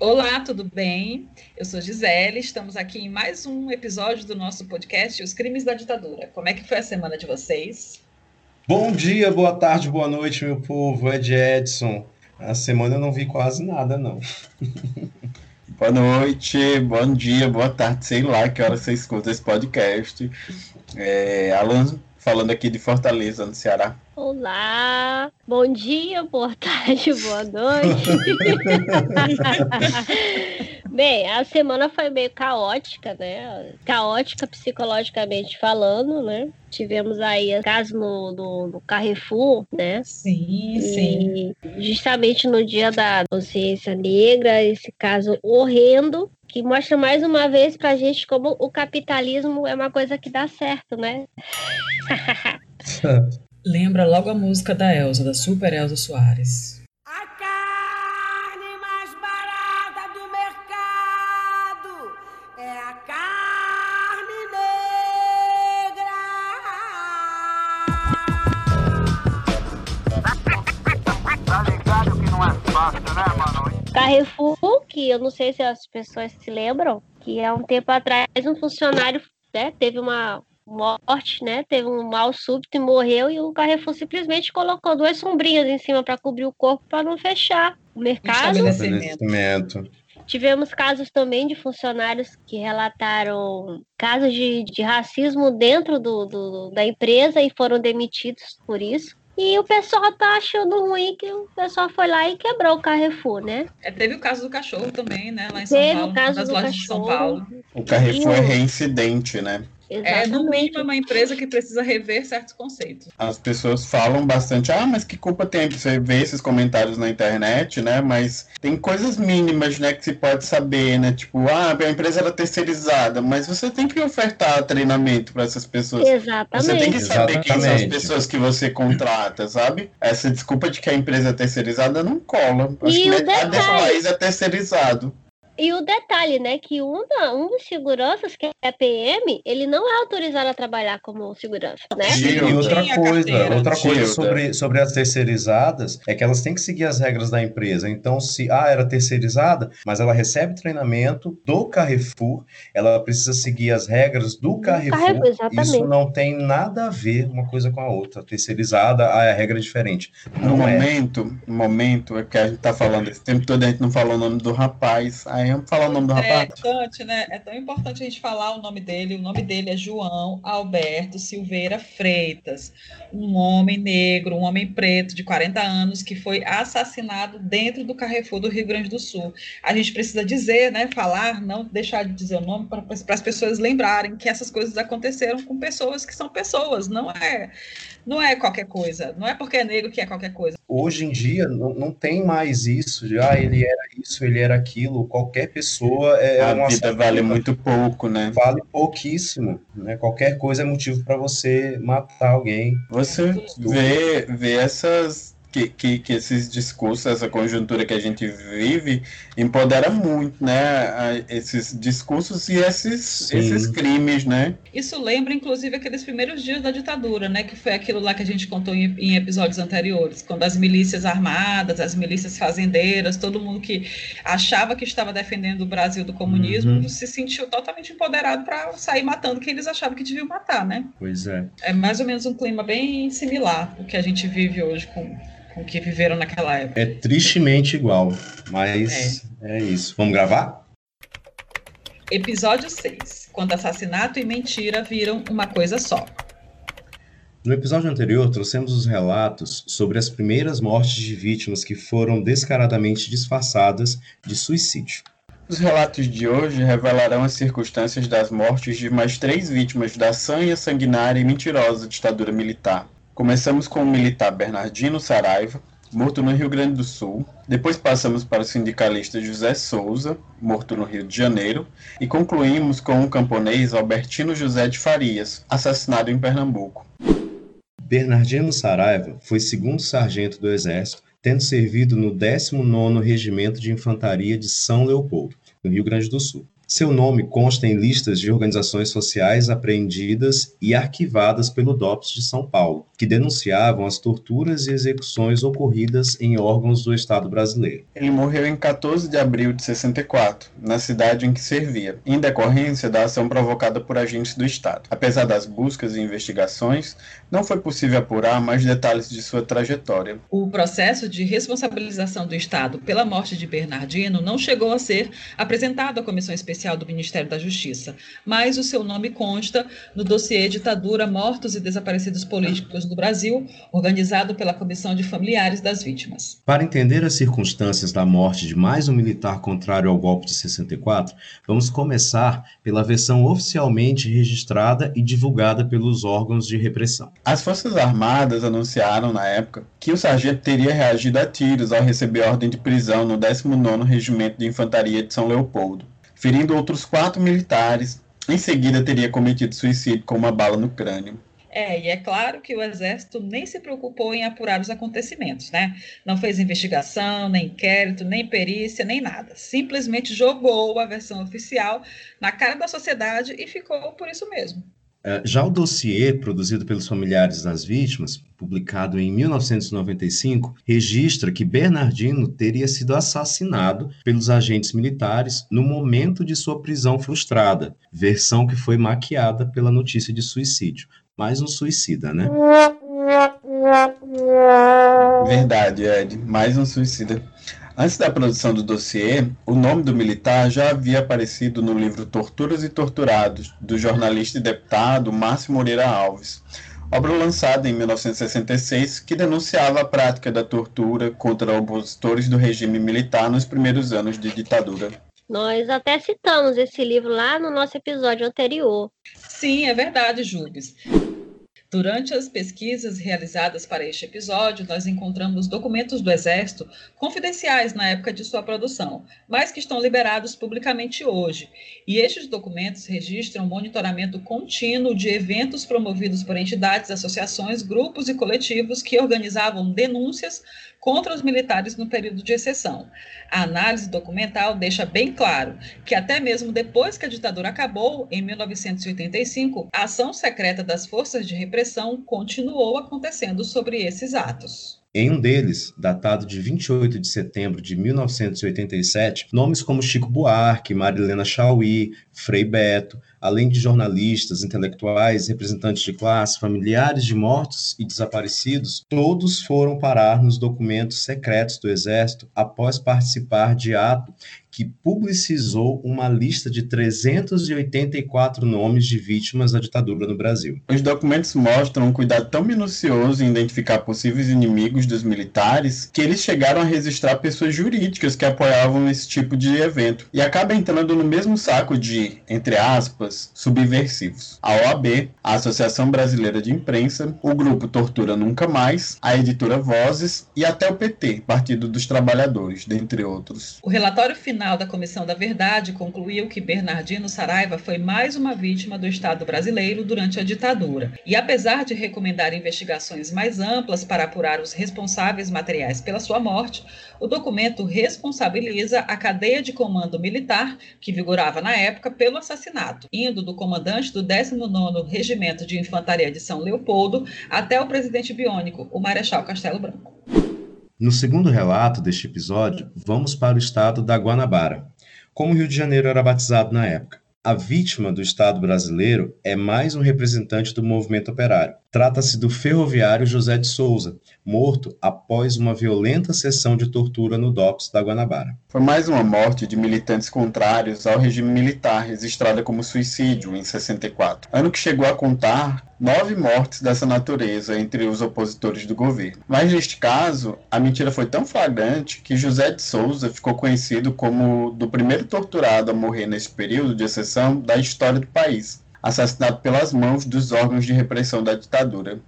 Olá, tudo bem? Eu sou Gisele, estamos aqui em mais um episódio do nosso podcast Os Crimes da Ditadura. Como é que foi a semana de vocês? Bom dia, boa tarde, boa noite, meu povo. É de Edson. A semana eu não vi quase nada, não. boa noite, bom dia, boa tarde, sei lá que hora você escuta esse podcast. É, Alan falando aqui de Fortaleza, no Ceará. Olá, bom dia, boa tarde, boa noite. Bem, a semana foi meio caótica, né? Caótica psicologicamente falando, né? Tivemos aí caso no, no, no Carrefour, né? Sim, sim. justamente no dia da consciência negra, esse caso horrendo, que mostra mais uma vez pra gente como o capitalismo é uma coisa que dá certo, né? Lembra logo a música da Elsa, da Super Elsa Soares. Carrefour, que eu não sei se as pessoas se lembram, que há um tempo atrás um funcionário né, teve uma morte, né? Teve um mal súbito e morreu, e o Carrefour simplesmente colocou duas sombrinhas em cima para cobrir o corpo para não fechar o mercado. Estabelecimento. Tivemos casos também de funcionários que relataram casos de, de racismo dentro do, do, da empresa e foram demitidos por isso. E o pessoal tá achando ruim que o pessoal foi lá e quebrou o Carrefour, né? É, teve o caso do cachorro também, né? Lá em São teve Paulo, o caso nas do lojas cachorro. de São Paulo. O Carrefour é reincidente, né? É, no mínimo, é uma empresa que precisa rever certos conceitos. As pessoas falam bastante, ah, mas que culpa tem? Você vê esses comentários na internet, né? Mas tem coisas mínimas, né, que se pode saber, né? Tipo, ah, a empresa era terceirizada, mas você tem que ofertar treinamento para essas pessoas. Exatamente. Você tem que saber quem são as Exatamente. pessoas que você contrata, sabe? Essa desculpa de que a empresa é terceirizada não cola. Acho E que o metade desse detalhe- país é terceirizado. E o detalhe, né, que um, da, um dos seguranças, que é PM, ele não é autorizado a trabalhar como segurança, né? Sim. E outra coisa, carteira. outra coisa sobre, sobre as terceirizadas é que elas têm que seguir as regras da empresa. Então, se ah, era terceirizada, mas ela recebe treinamento do Carrefour, ela precisa seguir as regras do Carrefour. Carrefour. Isso não tem nada a ver uma coisa com a outra. Terceirizada, ah, a regra é diferente. No Não é. momento, no momento é que a gente tá falando esse tempo todo, a gente não falou o nome do rapaz. Aí vamos falar o nome do É rapaz. importante, né? É tão importante a gente falar o nome dele. O nome dele é João Alberto Silveira Freitas, um homem negro, um homem preto de 40 anos que foi assassinado dentro do Carrefour do Rio Grande do Sul. A gente precisa dizer, né? Falar, não deixar de dizer o nome para as pessoas lembrarem que essas coisas aconteceram com pessoas que são pessoas, não é, não é qualquer coisa. Não é porque é negro que é qualquer coisa. Hoje em dia não, não tem mais isso de ah, ele era isso, ele era aquilo. Qualquer pessoa é a uma vida vale muito pouco, né? vale pouquíssimo, né? Qualquer coisa é motivo para você matar alguém. Você vê, vê essas. Que, que, que esses discursos, essa conjuntura que a gente vive, empodera muito, né? a- Esses discursos e esses, Sim. esses crimes, né? Isso lembra, inclusive, aqueles primeiros dias da ditadura, né? Que foi aquilo lá que a gente contou em, em episódios anteriores, quando as milícias armadas, as milícias fazendeiras, todo mundo que achava que estava defendendo o Brasil do comunismo, Uhum. se sentiu totalmente empoderado para sair matando quem eles achavam que deviam matar, né? Pois é. É mais ou menos um clima bem similar o que a gente vive hoje com, com o que viveram naquela época. É tristemente igual, mas é, isso. Vamos gravar? Episódio 6, quando assassinato e mentira viram uma coisa só. No episódio anterior, trouxemos os relatos sobre as primeiras mortes de vítimas que foram descaradamente disfarçadas de suicídio. Os relatos de hoje revelarão as circunstâncias das mortes de mais três vítimas da sanha, sanguinária e mentirosa ditadura militar. Começamos com o militar Bernardino Saraiva, morto no Rio Grande do Sul. Depois passamos para o sindicalista José Souza, morto no Rio de Janeiro. E concluímos com o camponês Albertino José de Farias, assassinado em Pernambuco. Bernardino Saraiva foi segundo sargento do Exército, tendo servido no 19º Regimento de Infantaria de São Leopoldo, no Rio Grande do Sul. Seu nome consta em listas de organizações sociais apreendidas e arquivadas pelo DOPS de São Paulo, que denunciavam as torturas e execuções ocorridas em órgãos do Estado brasileiro. Ele morreu em 14 de abril de 64, na cidade em que servia, em decorrência da ação provocada por agentes do Estado. Apesar das buscas e investigações, não foi possível apurar mais detalhes de sua trajetória. O processo de responsabilização do Estado pela morte de Bernardino não chegou a ser apresentado à Comissão Especial do Ministério da Justiça, mas o seu nome consta no dossiê Ditadura, Mortos e Desaparecidos Políticos do Brasil, organizado pela Comissão de Familiares das Vítimas. Para entender as circunstâncias da morte de mais um militar contrário ao golpe de 64, vamos começar pela versão oficialmente registrada e divulgada pelos órgãos de repressão. As Forças Armadas anunciaram na época que o sargento teria reagido a tiros ao receber ordem de prisão no 19º Regimento de Infantaria de São Leopoldo, ferindo outros quatro militares. Em seguida, teria cometido suicídio com uma bala no crânio. É, e é claro que o Exército nem se preocupou em apurar os acontecimentos, né? Não fez investigação, nem inquérito, nem perícia, nem nada. Simplesmente jogou a versão oficial na cara da sociedade e ficou por isso mesmo. É, já o dossiê produzido pelos familiares das vítimas, publicado em 1995, registra que Bernardino teria sido assassinado pelos agentes militares no momento de sua prisão frustrada, versão que foi maquiada pela notícia de suicídio. Mais um suicida, né? Verdade, Ed. Mais um suicida. Antes da produção do dossiê, o nome do militar já havia aparecido no livro Torturas e Torturados, do jornalista e deputado Márcio Moreira Alves, obra lançada em 1966 que denunciava a prática da tortura contra opositores do regime militar nos primeiros anos de ditadura. Nós até citamos esse livro lá no nosso episódio anterior. Sim, é verdade, Jubes. Durante as pesquisas realizadas para este episódio, nós encontramos documentos do Exército confidenciais na época de sua produção, mas que estão liberados publicamente hoje. E estes documentos registram monitoramento contínuo de eventos promovidos por entidades, associações, grupos e coletivos que organizavam denúncias contra os militares no período de exceção. A análise documental deixa bem claro que, até mesmo depois que a ditadura acabou, em 1985, a ação secreta das forças de repressão continuou acontecendo sobre esses atos. Em um deles, datado de 28 de setembro de 1987, nomes como Chico Buarque, Marilena Chauí, Frei Beto, além de jornalistas, intelectuais, representantes de classe, familiares de mortos e desaparecidos, todos foram parar nos documentos secretos do Exército após participar de ato que publicizou uma lista de 384 nomes de vítimas da ditadura no Brasil. Os documentos mostram um cuidado tão minucioso em identificar possíveis inimigos dos militares que eles chegaram a registrar pessoas jurídicas que apoiavam esse tipo de evento e acaba entrando no mesmo saco de, entre aspas, subversivos. A OAB, a Associação Brasileira de Imprensa, o grupo Tortura Nunca Mais, a editora Vozes e até o PT, Partido dos Trabalhadores, dentre outros. O relatório final da Comissão da Verdade concluiu que Bernardino Saraiva foi mais uma vítima do Estado brasileiro durante a ditadura. E apesar de recomendar investigações mais amplas para apurar os responsáveis materiais pela sua morte, o documento responsabiliza a cadeia de comando militar que vigorava na época pelo assassinato, indo do comandante do 19º Regimento de Infantaria de São Leopoldo até o presidente biônico, o Marechal Castelo Branco. No segundo relato deste episódio, vamos para o estado da Guanabara, como o Rio de Janeiro era batizado na época. A vítima do Estado brasileiro é mais um representante do movimento operário, Trata-se do ferroviário José de Souza, morto após uma violenta sessão de tortura no DOPS da Guanabara. Foi mais uma morte de militantes contrários ao regime militar, registrada como suicídio em 64, ano que chegou a contar nove mortes dessa natureza entre os opositores do governo. Mas neste caso, a mentira foi tão flagrante que José de Souza ficou conhecido como do primeiro torturado a morrer nesse período de exceção da história do país assassinado pelas mãos dos órgãos de repressão da ditadura.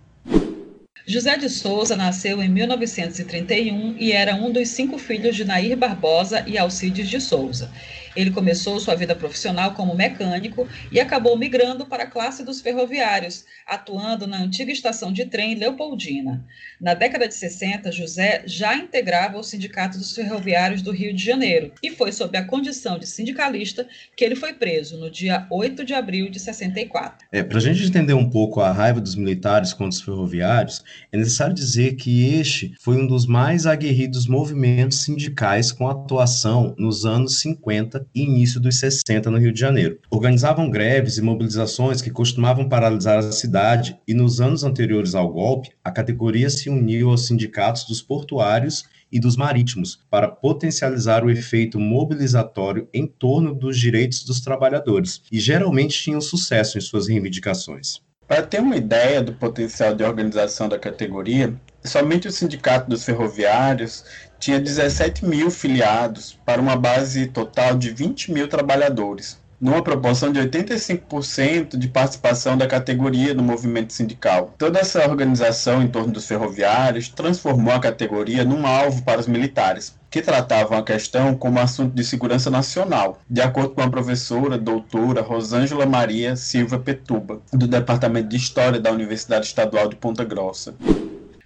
José de Souza nasceu em 1931 e era um dos cinco filhos de Nair Barbosa e Alcides de Souza. Ele começou sua vida profissional como mecânico e acabou migrando para a classe dos ferroviários, atuando na antiga estação de trem Leopoldina. Na década de 60, José já integrava o Sindicato dos Ferroviários do Rio de Janeiro e foi sob a condição de sindicalista que ele foi preso no dia 8 de abril de 64. É, para a gente entender um pouco a raiva dos militares contra os ferroviários, é necessário dizer que este foi um dos mais aguerridos movimentos sindicais com atuação nos anos 50 e início dos 60 no Rio de Janeiro. Organizavam greves e mobilizações que costumavam paralisar a cidade e nos anos anteriores ao golpe, a categoria se uniu aos sindicatos dos portuários e dos marítimos para potencializar o efeito mobilizatório em torno dos direitos dos trabalhadores e geralmente tinham sucesso em suas reivindicações. Para ter uma ideia do potencial de organização da categoria, somente o Sindicato dos Ferroviários tinha 17 mil filiados para uma base total de 20 mil trabalhadores, numa proporção de 85% de participação da categoria no movimento sindical. Toda essa organização em torno dos ferroviários transformou a categoria num alvo para os militares, que tratavam a questão como assunto de segurança nacional, de acordo com a professora doutora Rosângela Maria Silva Petuba, do Departamento de História da Universidade Estadual de Ponta Grossa.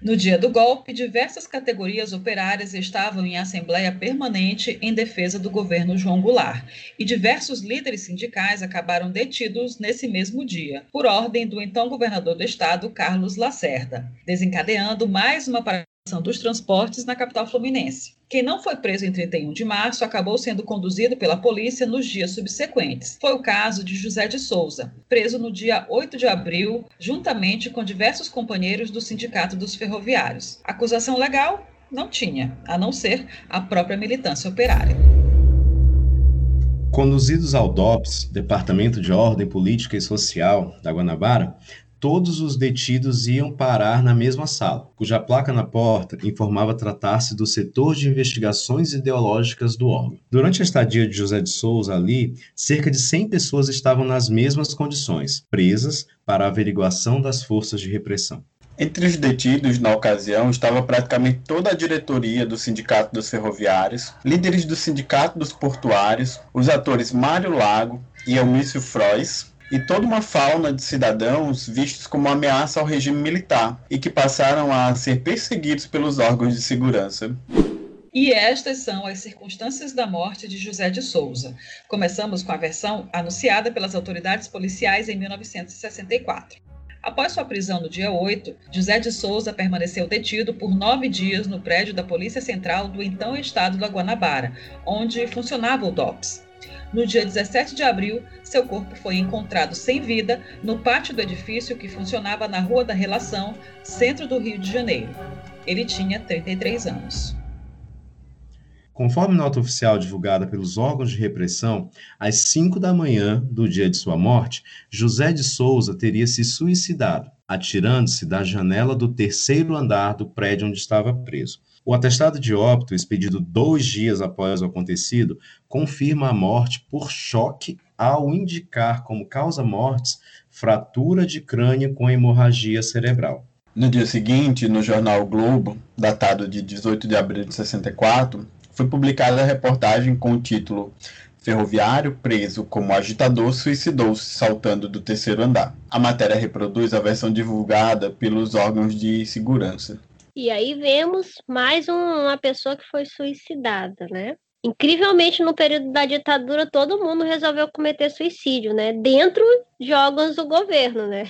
No dia do golpe, diversas categorias operárias estavam em assembleia permanente em defesa do governo João Goulart, e diversos líderes sindicais acabaram detidos nesse mesmo dia, por ordem do então governador do estado, Carlos Lacerda, desencadeando mais uma dos transportes na capital fluminense. Quem não foi preso em 31 de março acabou sendo conduzido pela polícia nos dias subsequentes. Foi o caso de José de Souza, preso no dia 8 de abril, juntamente com diversos companheiros do Sindicato dos Ferroviários. Acusação legal? Não tinha, a não ser a própria militância operária. Conduzidos ao DOPS, Departamento de Ordem Política e Social da Guanabara, todos os detidos iam parar na mesma sala, cuja placa na porta informava tratar-se do setor de investigações ideológicas do órgão. Durante a estadia de José de Souza ali, cerca de 100 pessoas estavam nas mesmas condições, presas para averiguação das forças de repressão. Entre os detidos na ocasião estava praticamente toda a diretoria do Sindicato dos Ferroviários, líderes do Sindicato dos Portuários, os atores Mário Lago e Elmício Frois, e toda uma fauna de cidadãos vistos como ameaça ao regime militar e que passaram a ser perseguidos pelos órgãos de segurança. E estas são as circunstâncias da morte de José de Souza. Começamos com a versão anunciada pelas autoridades policiais em 1964. Após sua prisão no dia 8, José de Souza permaneceu detido por nove dias no prédio da Polícia Central do então Estado da Guanabara, onde funcionava o DOPS. No dia 17 de abril, seu corpo foi encontrado sem vida no pátio do edifício que funcionava na Rua da Relação, centro do Rio de Janeiro. Ele tinha 33 anos. Conforme nota oficial divulgada pelos órgãos de repressão, às 5 da manhã do dia de sua morte, José de Souza teria se suicidado, atirando-se da janela do terceiro andar do prédio onde estava preso. O atestado de óbito, expedido dois dias após o acontecido, confirma a morte por choque ao indicar como causa-mortes fratura de crânio com hemorragia cerebral. No dia seguinte, no jornal Globo, datado de 18 de abril de 64, foi publicada a reportagem com o título Ferroviário preso como agitador suicidou-se saltando do terceiro andar. A matéria reproduz a versão divulgada pelos órgãos de segurança. E aí vemos mais um, uma pessoa que foi suicidada, né? Incrivelmente, no período da ditadura, todo mundo resolveu cometer suicídio, né? Dentro de órgãos do governo, né?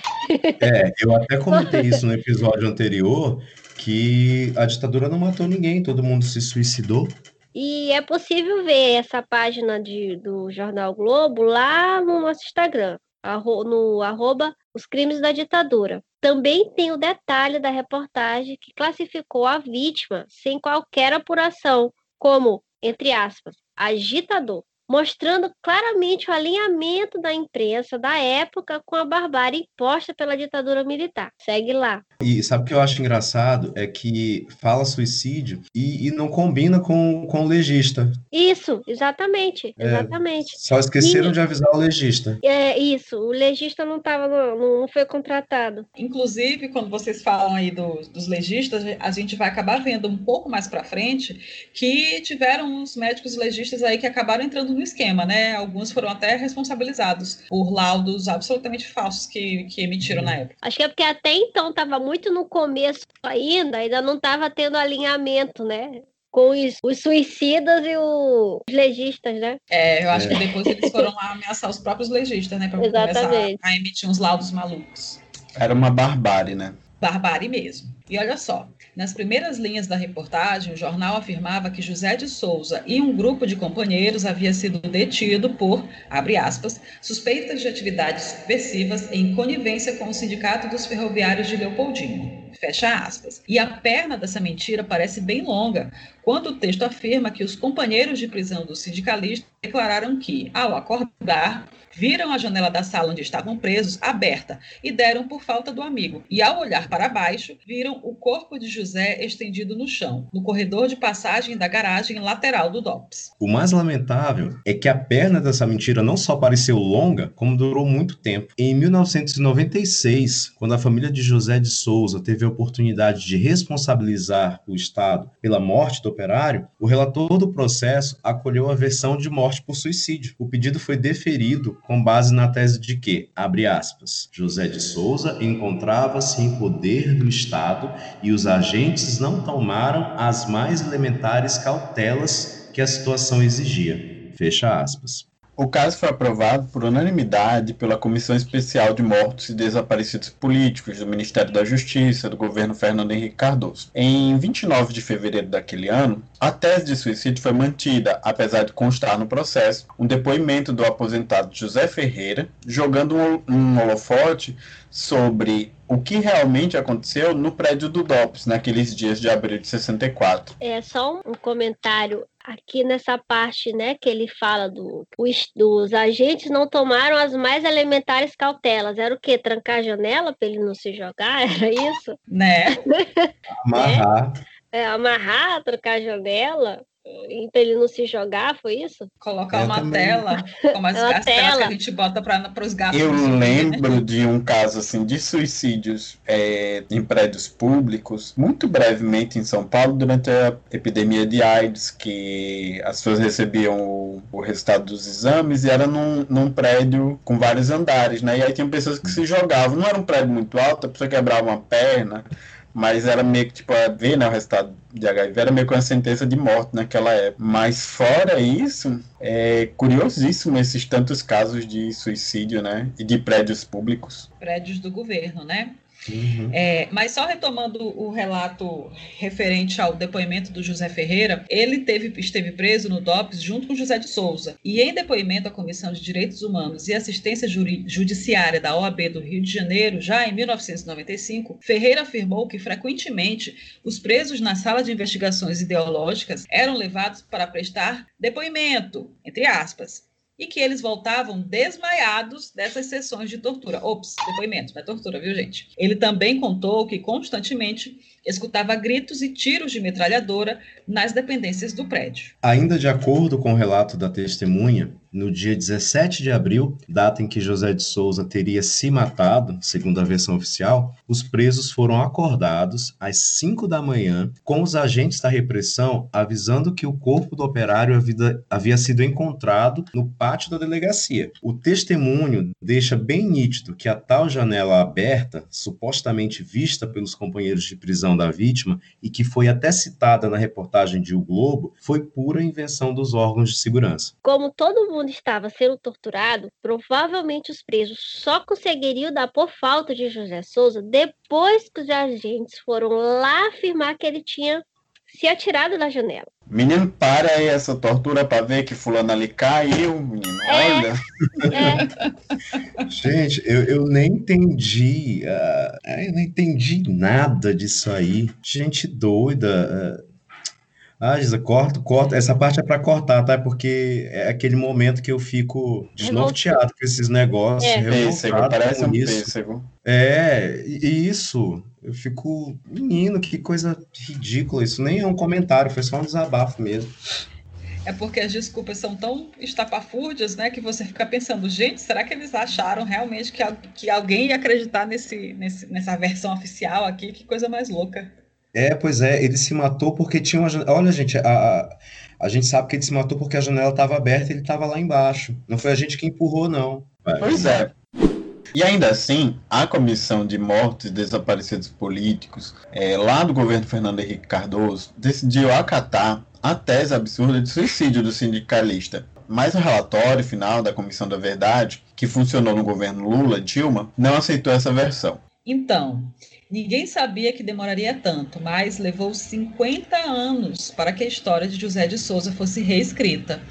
É, eu até comentei isso no episódio anterior, que a ditadura não matou ninguém, todo mundo se suicidou. E é possível ver essa página de, do Jornal Globo lá no nosso Instagram, no arroba Os Crimes da Ditadura. Também tem o detalhe da reportagem que classificou a vítima sem qualquer apuração como, entre aspas, agitador mostrando claramente o alinhamento da imprensa da época com a barbárie imposta pela ditadura militar. Segue lá. E sabe o que eu acho engraçado? É que fala suicídio e, e não combina com, com o legista. Isso, exatamente, é, exatamente. Só esqueceram e, de avisar o legista. É isso, o legista não tava, não, não foi contratado. Inclusive, quando vocês falam aí do, dos legistas, a gente vai acabar vendo um pouco mais para frente que tiveram uns médicos legistas aí que acabaram entrando no esquema, né? Alguns foram até responsabilizados por laudos absolutamente falsos que, que emitiram na época. Acho que é porque até então estava muito no começo ainda, ainda não estava tendo alinhamento, né? com os, os, suicidas e os legistas, né? É, eu acho é. que depois eles foram lá ameaçar os próprios legistas, né? Para começar a emitir uns laudos malucos. Era uma barbárie, né? Barbárie mesmo. E olha só, nas primeiras linhas da reportagem, o jornal afirmava que José de Souza e um grupo de companheiros havia sido detido por, abre aspas, suspeitas de atividades subversivas em conivência com o Sindicato dos Ferroviários de Leopoldino. Fecha aspas. E a perna dessa mentira parece bem longa, quando o texto afirma que os companheiros de prisão do sindicalista declararam que, ao acordar, viram a janela da sala onde estavam presos aberta e deram por falta do amigo. E ao olhar para baixo, viram o corpo de José estendido no chão, no corredor de passagem da garagem lateral do DOPS. O mais lamentável é que a perna dessa mentira não só pareceu longa, como durou muito tempo. Em 1996, quando a família de José de Souza teve a oportunidade de responsabilizar o Estado pela morte do operário, o relator do processo acolheu a versão de morte por suicídio. O pedido foi deferido com base na tese de que, abre aspas, José de Souza encontrava-se em poder do Estado e os agentes não tomaram as mais elementares cautelas que a situação exigia. Fecha aspas. O caso foi aprovado por unanimidade pela Comissão Especial de Mortos e Desaparecidos Políticos do Ministério da Justiça do governo Fernando Henrique Cardoso. Em 29 de fevereiro daquele ano, a tese de suicídio foi mantida, apesar de constar no processo um depoimento do aposentado José Ferreira, jogando um holofote sobre o que realmente aconteceu no prédio do DOPS naqueles dias de abril de 64. É só um comentário aqui nessa parte, né, que ele fala do, os, dos agentes não tomaram as mais elementares cautelas. Era o quê? Trancar a janela para ele não se jogar? Era isso? Né? Amarrar. É, é, amarrar, trancar a janela para ele não se jogar, foi isso? Colocar uma também. tela, como as, as telas que a gente bota para os gatos. Eu lembro né? de um caso assim de suicídios é, em prédios públicos, muito brevemente em São Paulo, durante a epidemia de AIDS, que as pessoas recebiam o, o resultado dos exames e era num, num prédio com vários andares, né? E aí tinham pessoas que se jogavam. Não era um prédio muito alto, a pessoa quebrava uma perna mas era meio que, tipo, a ver, né, o resultado de HIV era meio que uma sentença de morte naquela época. Mas fora isso, é curiosíssimo esses tantos casos de suicídio, né, e de prédios públicos. Prédios do governo, né? Uhum. É, mas só retomando o relato referente ao depoimento do José Ferreira, ele teve, esteve preso no DOPS junto com José de Souza. E em depoimento à Comissão de Direitos Humanos e Assistência Judiciária da OAB do Rio de Janeiro, já em 1995, Ferreira afirmou que frequentemente os presos na sala de investigações ideológicas eram levados para prestar depoimento, entre aspas, e que eles voltavam desmaiados dessas sessões de tortura. Ops, depoimento, não é tortura, viu, gente? Ele também contou que constantemente escutava gritos e tiros de metralhadora nas dependências do prédio. Ainda de acordo com o relato da testemunha, no dia 17 de abril, data em que José de Souza teria se matado, segundo a versão oficial, os presos foram acordados às 5 da manhã com os agentes da repressão avisando que o corpo do operário havia, sido encontrado no pátio da delegacia. O testemunho deixa bem nítido que a tal janela aberta, supostamente vista pelos companheiros de prisão da vítima e que foi até citada na reportagem de O Globo, foi pura invenção dos órgãos de segurança. Como todo mundo estava sendo torturado, provavelmente os presos só conseguiriam dar por falta de José Souza depois que os agentes foram lá afirmar que ele tinha se atirado da janela. Menino, para aí essa tortura pra ver que fulano ali caiu, menino. É. Olha. É, Gente, eu, eu nem entendi. ah, eu não entendi nada disso aí. Gente doida. ah. Ah, Gisa, corta, corta. Essa parte é pra cortar, tá? Porque é aquele momento que eu fico desnorteado com esses negócios, É. Pêssego, parece com um isso. pêssego. É, e isso. Eu fico, menino, que coisa ridícula. Isso nem é um comentário, foi só um desabafo mesmo. É porque as desculpas são tão estapafúrdias, né, que você fica pensando, gente, será que eles acharam realmente que, que alguém ia acreditar nesse, nesse- nessa versão oficial aqui? Que coisa mais louca. É, pois é, ele se matou porque tinha uma janela. Olha, gente, a, a, a gente sabe que ele se matou porque a janela estava aberta e ele estava lá embaixo. Não foi a gente que empurrou, não. Pois é. E ainda assim, a Comissão de Mortos e Desaparecidos Políticos, eh, lá do governo Fernando Henrique Cardoso, decidiu acatar a tese absurda de suicídio do sindicalista. Mas o relatório final da Comissão da Verdade, que funcionou no governo Lula-Dilma, não aceitou essa versão. Então, ninguém sabia que demoraria tanto, mas levou 50 anos para que a história de José de Souza fosse reescrita.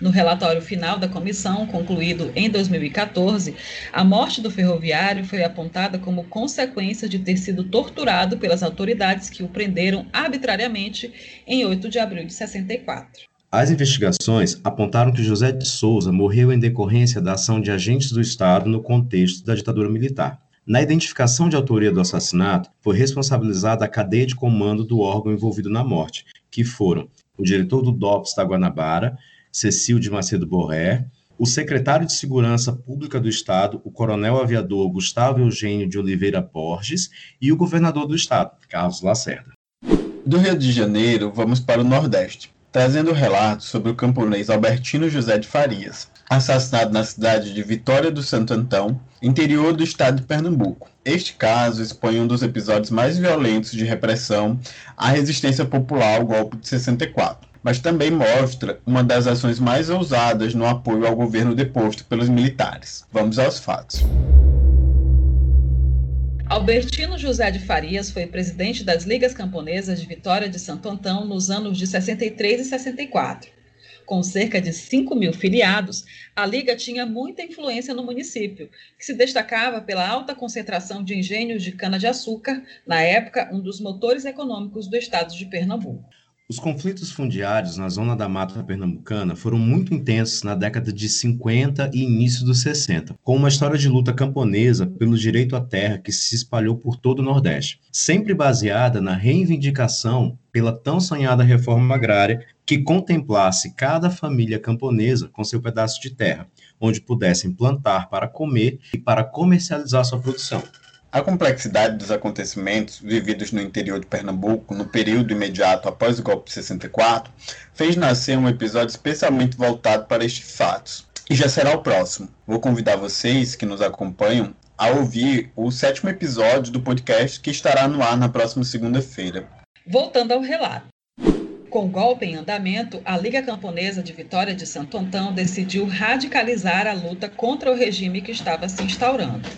No relatório final da comissão, concluído em 2014, a morte do ferroviário foi apontada como consequência de ter sido torturado pelas autoridades que o prenderam arbitrariamente em 8 de abril de 64. As investigações apontaram que José de Souza morreu em decorrência da ação de agentes do Estado no contexto da ditadura militar. Na identificação de autoria do assassinato, foi responsabilizada a cadeia de comando do órgão envolvido na morte, que foram o diretor do DOPS da Guanabara, Cecil de Macedo Borré, o secretário de Segurança Pública do Estado, o coronel aviador Gustavo Eugênio de Oliveira Borges, e o governador do Estado, Carlos Lacerda. Do Rio de Janeiro, vamos para o Nordeste, trazendo relatos sobre o camponês Albertino José de Farias, assassinado na cidade de Vitória do Santo Antão, interior do estado de Pernambuco. Este caso expõe um dos episódios mais violentos de repressão à resistência popular ao golpe de 64, mas também mostra uma das ações mais ousadas no apoio ao governo deposto pelos militares. Vamos aos fatos. Albertino José de Farias foi presidente das Ligas Camponesas de Vitória de Santo Antão nos anos de 63 e 64. Com cerca de 5 mil filiados, a Liga tinha muita influência no município, que se destacava pela alta concentração de engenhos de cana-de-açúcar, na época um dos motores econômicos do estado de Pernambuco. Os conflitos fundiários na zona da mata pernambucana foram muito intensos na década de 50 e início dos 60, com uma história de luta camponesa pelo direito à terra que se espalhou por todo o Nordeste, sempre baseada na reivindicação pela tão sonhada reforma agrária que contemplasse cada família camponesa com seu pedaço de terra, onde pudessem plantar para comer e para comercializar sua produção. A complexidade dos acontecimentos vividos no interior de Pernambuco no período imediato após o golpe de 64 fez nascer um episódio especialmente voltado para estes fatos. E já será o próximo. Vou convidar vocês que nos acompanham a ouvir o sétimo episódio do podcast que estará no ar na próxima segunda-feira. Voltando ao relato. Com o golpe em andamento, a Liga Camponesa de Vitória de Santo Antão decidiu radicalizar a luta contra o regime que estava se instaurando.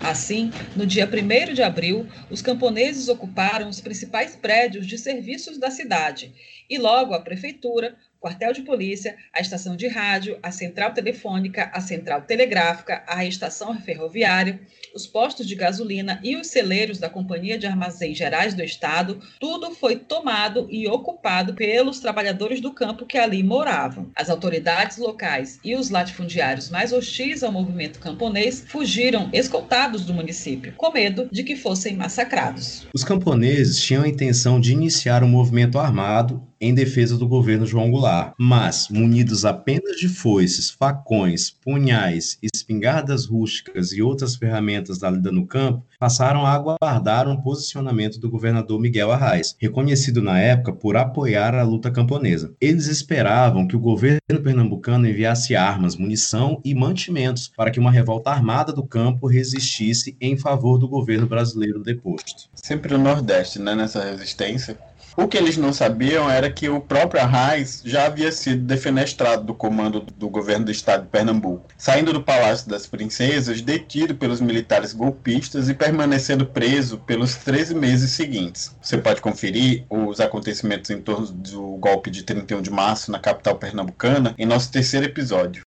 Assim, no dia 1 de abril, os camponeses ocuparam os principais prédios de serviços da cidade e logo a prefeitura, o quartel de polícia, a estação de rádio, a central telefônica, a central telegráfica, a estação ferroviária, os postos de gasolina e os celeiros da Companhia de Armazéns Gerais do Estado, tudo foi tomado e ocupado pelos trabalhadores do campo que ali moravam. As autoridades locais e os latifundiários mais hostis ao movimento camponês fugiram escoltados do município, com medo de que fossem massacrados. Os camponeses tinham a intenção de iniciar um movimento armado em defesa do governo João Goulart, mas, munidos apenas de foices, facões, punhais, espingardas rústicas e outras ferramentas da lida no campo, passaram a aguardar um posicionamento do governador Miguel Arraes, reconhecido na época por apoiar a luta camponesa. Eles esperavam que o governo pernambucano enviasse armas, munição e mantimentos para que uma revolta armada do campo resistisse em favor do governo brasileiro deposto. Sempre o Nordeste, né, nessa resistência. O que eles não sabiam era que o próprio Arraes já havia sido defenestrado do comando do governo do estado de Pernambuco, saindo do Palácio das Princesas, detido pelos militares golpistas e permanecendo preso pelos 13 meses seguintes. Você pode conferir os acontecimentos em torno do golpe de 31 de março na capital pernambucana em nosso terceiro episódio.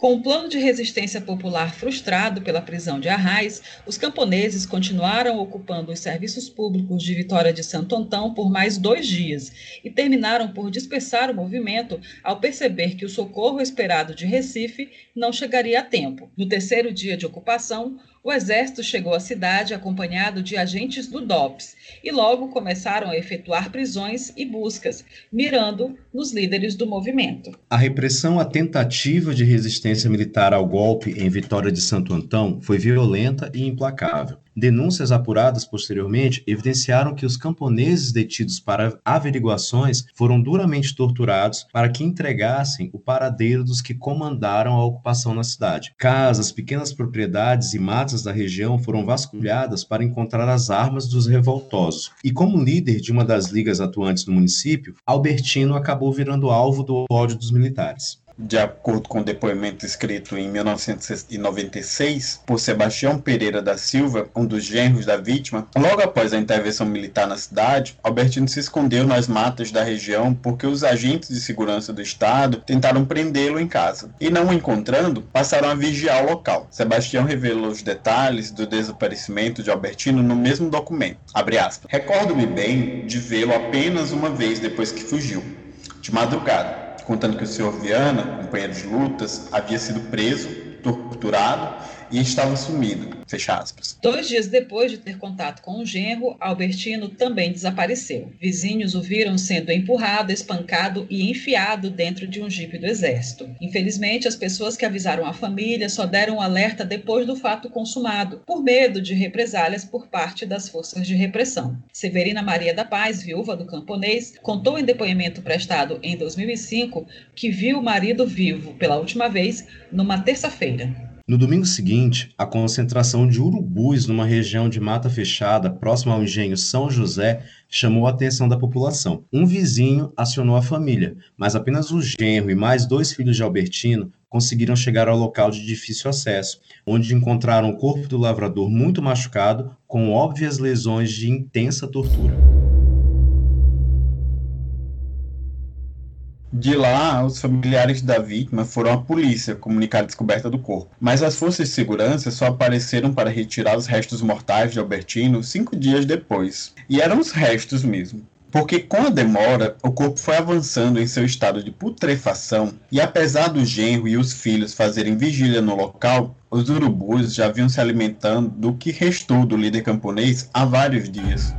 Com o plano de resistência popular frustrado pela prisão de Arraes, os camponeses continuaram ocupando os serviços públicos de Vitória de Santo Antão por mais dois dias e terminaram por dispersar o movimento ao perceber que o socorro esperado de Recife não chegaria a tempo. No terceiro dia de ocupação, o exército chegou à cidade acompanhado de agentes do DOPS e logo começaram a efetuar prisões e buscas, mirando nos líderes do movimento. A repressão à tentativa de resistência militar ao golpe em Vitória de Santo Antão foi violenta e implacável. Denúncias apuradas posteriormente evidenciaram que os camponeses detidos para averiguações foram duramente torturados para que entregassem o paradeiro dos que comandaram a ocupação na cidade. Casas, pequenas propriedades e matas da região foram vasculhadas para encontrar as armas dos revoltosos. E como líder de uma das ligas atuantes do município, Albertino acabou virando alvo do ódio dos militares de acordo com o depoimento escrito em 1996 por Sebastião Pereira da Silva, um dos genros da vítima, logo após a intervenção militar na cidade, Albertino se escondeu nas matas da região porque os agentes de segurança do estado tentaram prendê-lo em casa e, não o encontrando, passaram a vigiar o local. Sebastião revelou os detalhes do desaparecimento de Albertino no mesmo documento. Recordo-me bem de vê-lo apenas uma vez depois que fugiu, de madrugada contando que o senhor Viana, companheiro de lutas, havia sido preso, torturado e estava sumido. Fecha aspas. Dois dias depois de ter contato com o genro, Albertino também desapareceu. Vizinhos o viram sendo empurrado, espancado e enfiado dentro de um jipe do exército. Infelizmente, as pessoas que avisaram a família só deram um alerta depois do fato consumado, por medo de represálias por parte das forças de repressão. Severina Maria da Paz, viúva do camponês, contou em depoimento prestado em 2005 que viu o marido vivo pela última vez numa terça-feira. No domingo seguinte, a concentração de urubus numa região de mata fechada próxima ao engenho São José chamou a atenção da população. Um vizinho acionou a família, mas apenas o genro e mais dois filhos de Albertino conseguiram chegar ao local de difícil acesso, onde encontraram o corpo do lavrador muito machucado, com óbvias lesões de intensa tortura. De lá, os familiares da vítima foram à polícia comunicar a descoberta do corpo, mas as forças de segurança só apareceram para retirar os restos mortais de Albertino cinco dias depois. E eram os restos mesmo. Porque com a demora, o corpo foi avançando em seu estado de putrefação, e apesar do genro e os filhos fazerem vigília no local, os urubus já vinham se alimentando do que restou do líder camponês há vários dias.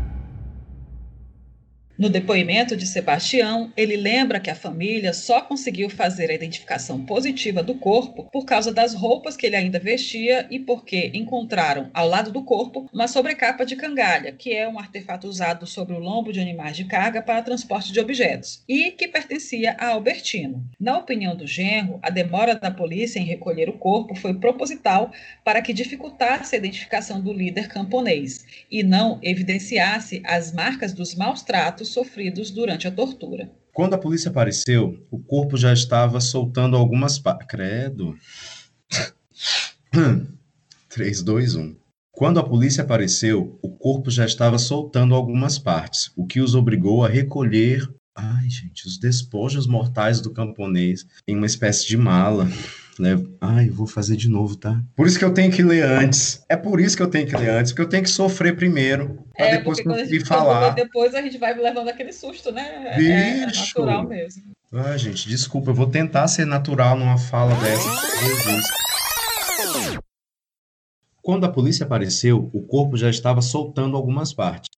No depoimento de Sebastião, ele lembra que a família só conseguiu fazer a identificação positiva do corpo por causa das roupas que ele ainda vestia e porque encontraram ao lado do corpo uma sobrecapa de cangalha, que é um artefato usado sobre o lombo de animais de carga para transporte de objetos, e que pertencia a Albertino. Na opinião do genro, a demora da polícia em recolher o corpo foi proposital para que dificultasse a identificação do líder camponês e não evidenciasse as marcas dos maus tratos sofridos durante a tortura. Quando a polícia apareceu, o corpo já estava soltando algumas partes. Credo. 3, 2, 1. Quando a polícia apareceu, o corpo já estava soltando algumas partes, o que os obrigou a recolher Ai, gente, os despojos mortais do camponês em uma espécie de mala. Né? Ai, vou fazer de novo, tá? Por isso que eu tenho que ler antes. É por isso que eu tenho que ler antes, porque eu tenho que sofrer primeiro, pra é, depois conseguir falar. Depois a gente vai levando aquele susto, né? Bicho. É, é natural mesmo. Ai, gente, desculpa, eu vou tentar ser natural numa fala dessa. Jesus. Quando a polícia apareceu, o corpo já estava soltando algumas partes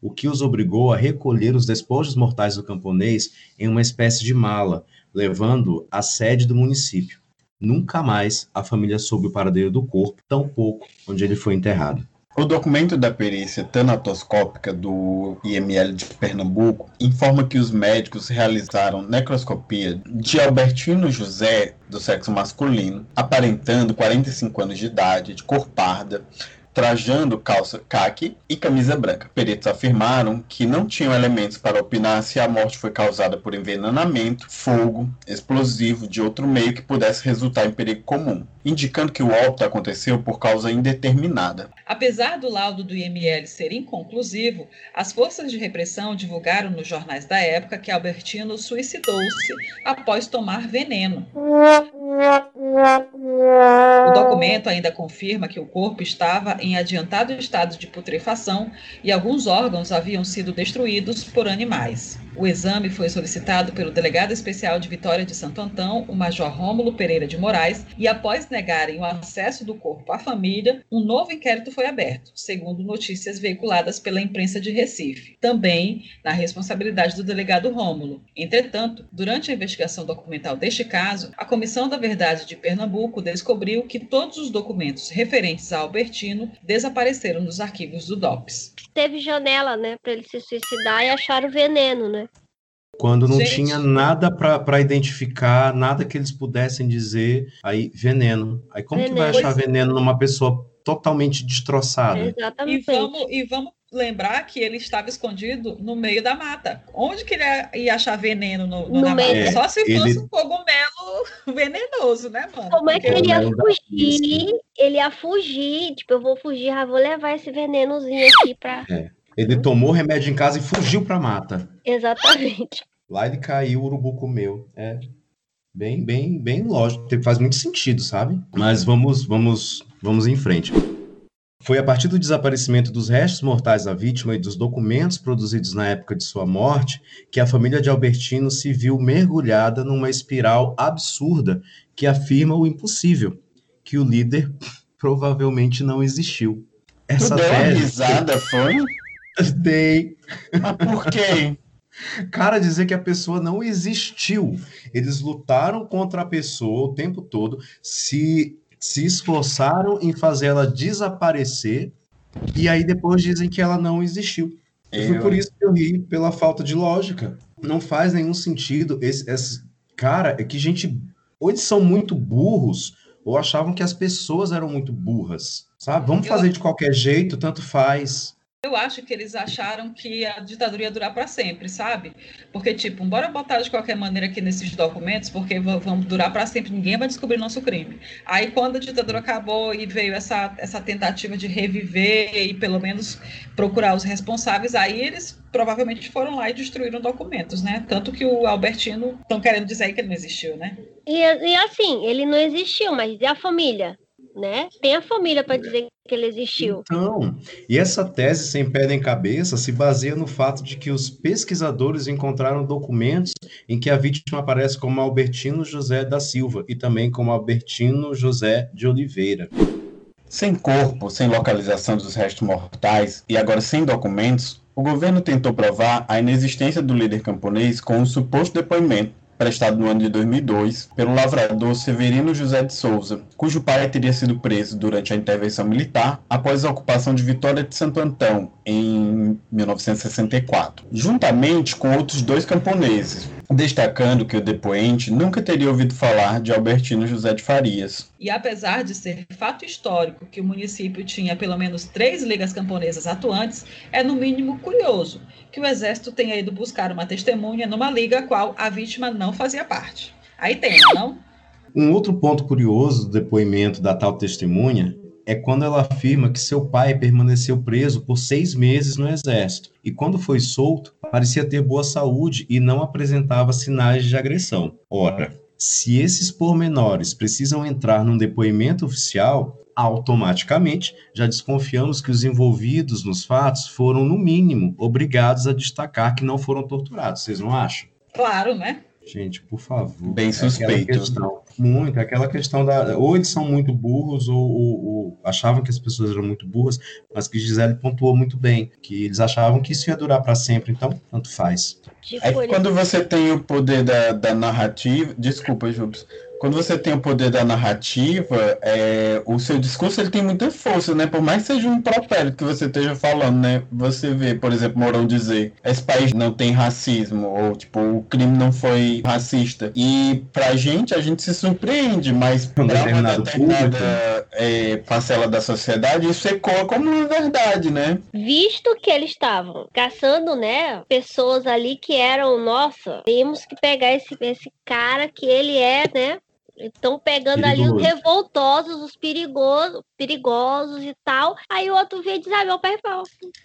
o que os obrigou a recolher os despojos mortais do camponês em uma espécie de mala, levando à sede do município. Nunca mais a família soube o paradeiro do corpo, tampouco onde ele foi enterrado. O documento da perícia tanatoscópica do IML de Pernambuco informa que os médicos realizaram necroscopia de Albertino José, do sexo masculino, aparentando 45 anos de idade, de cor parda, trajando calça caque e camisa branca. Peritos afirmaram que não tinham elementos para opinar se a morte foi causada por envenenamento, fogo, explosivo de outro meio que pudesse resultar em perigo comum, indicando que o óbito aconteceu por causa indeterminada. Apesar do laudo do IML ser inconclusivo, as forças de repressão divulgaram nos jornais da época que Albertino suicidou-se após tomar veneno. O documento ainda confirma que o corpo estava em adiantado estado de putrefação e alguns órgãos haviam sido destruídos por animais. O exame foi solicitado pelo delegado especial de Vitória de Santo Antão, o Major Rômulo Pereira de Moraes, e após negarem o acesso do corpo à família, um novo inquérito foi aberto, segundo notícias veiculadas pela imprensa de Recife, também na responsabilidade do delegado Rômulo. Entretanto, durante a investigação documental deste caso, a Comissão da Verdade de Pernambuco descobriu que todos os documentos referentes a Albertino desapareceram dos arquivos do DOPS. Teve janela, né, para ele se suicidar e acharam veneno, né? Quando não Gente. tinha nada para identificar, nada que eles pudessem dizer, aí veneno. Aí como que vai Veneno. achar veneno numa pessoa totalmente destroçada? E Exatamente. vamos, e vamos lembrar que ele estava escondido no meio da mata. Onde que ele ia- achar veneno no, no- No na meio. mata? Só se ele- fosse um cogumelo venenoso, né, mano? Como é que Porque- ele ia fugir? Ele ia fugir, tipo, eu vou fugir, já vou levar esse venenozinho aqui pra. Ele tomou remédio em casa e fugiu pra mata. Exatamente. Lá ele caiu, o urubu comeu. É bem, bem, bem lógico. Tem- Faz muito sentido, sabe? Mas vamos, vamos, vamos em frente. Foi a partir do desaparecimento dos restos mortais da vítima e dos documentos produzidos na época de sua morte que a família de Albertino se viu mergulhada numa espiral absurda que afirma o impossível, que o líder provavelmente não existiu. Tu Essa deu uma tese risada, foi? Dei Mas por quê? Cara, dizer que a pessoa não existiu. Eles lutaram contra a pessoa o tempo todo, se, se esforçaram em fazer ela desaparecer, e aí depois dizem que ela não existiu. Foi Eu- por isso que eu ri, pela falta de lógica. Não faz nenhum sentido. Esse, esse- cara, é que gente. Ou eles são muito burros, ou achavam que as pessoas eram muito burras. Sabe? Vamos fazer de qualquer jeito, tanto faz. Eu acho que eles acharam que a ditadura ia durar para sempre, sabe? Porque, tipo, bora botar de qualquer maneira aqui nesses documentos, porque vão durar para sempre, ninguém vai descobrir nosso crime. Aí, quando a ditadura acabou e veio essa, essa tentativa de reviver e pelo menos procurar os responsáveis, aí eles provavelmente foram lá e destruíram documentos, né? Tanto que o Albertino estão querendo dizer aí que ele não existiu, né? E, e assim, ele não existiu, mas e a família? Né? Tem a família pra dizer que ele existiu. Então, e essa tese sem pé nem cabeça se baseia no fato de que os pesquisadores encontraram documentos em que a vítima aparece como Albertino José da Silva e também como Albertino José de Oliveira. Sem corpo, sem localização dos restos mortais e agora sem documentos, o governo tentou provar a inexistência do líder camponês com um suposto depoimento prestado no ano de 2002 pelo lavrador Severino José de Souza, cujo pai teria sido preso durante a intervenção militar após a ocupação de Vitória de Santo Antão em 1964, juntamente com outros dois camponeses, destacando que o depoente nunca teria ouvido falar de Albertino José de Farias. E apesar de ser fato histórico que o município tinha pelo menos três ligas camponesas atuantes, é no mínimo curioso que o Exército tenha ido buscar uma testemunha numa liga a qual a vítima não fazia parte. Aí tem, não? Um outro ponto curioso do depoimento da tal testemunha é quando ela afirma que seu pai permaneceu preso por seis meses no exército e, quando foi solto, parecia ter boa saúde e não apresentava sinais de agressão. Ora, se esses pormenores precisam entrar num depoimento oficial, automaticamente já desconfiamos que os envolvidos nos fatos foram, no mínimo, obrigados a destacar que não foram torturados. Vocês não acham? Claro, né? Gente, por favor. Bem É aquela suspeito. questão- muito, é aquela questão da. Ou eles são muito burros, ou, ou- ou achavam que as pessoas eram muito burras, mas que Gisele pontuou muito bem, que eles achavam que isso ia durar para sempre, então tanto faz. Aí quando você tem o poder da, da narrativa. Desculpa, Jubes. Quando você tem o poder da narrativa, é, o seu discurso ele tem muita força, né? Por mais que seja um propério que você esteja falando, né? Você vê, por exemplo, Mourão dizer esse país não tem racismo, ou tipo, o crime não foi racista. E pra gente, a gente se surpreende, mas pra uma determinada é, parcela da sociedade, isso ecoa como uma verdade, né? Visto que eles estavam caçando, né, pessoas ali que eram, nossa, temos que pegar esse, esse cara que ele é, né, Estão pegando ali os Perigoso. revoltosos, os perigosos, perigosos e tal. Aí o outro veio e diz: Ah, meu pai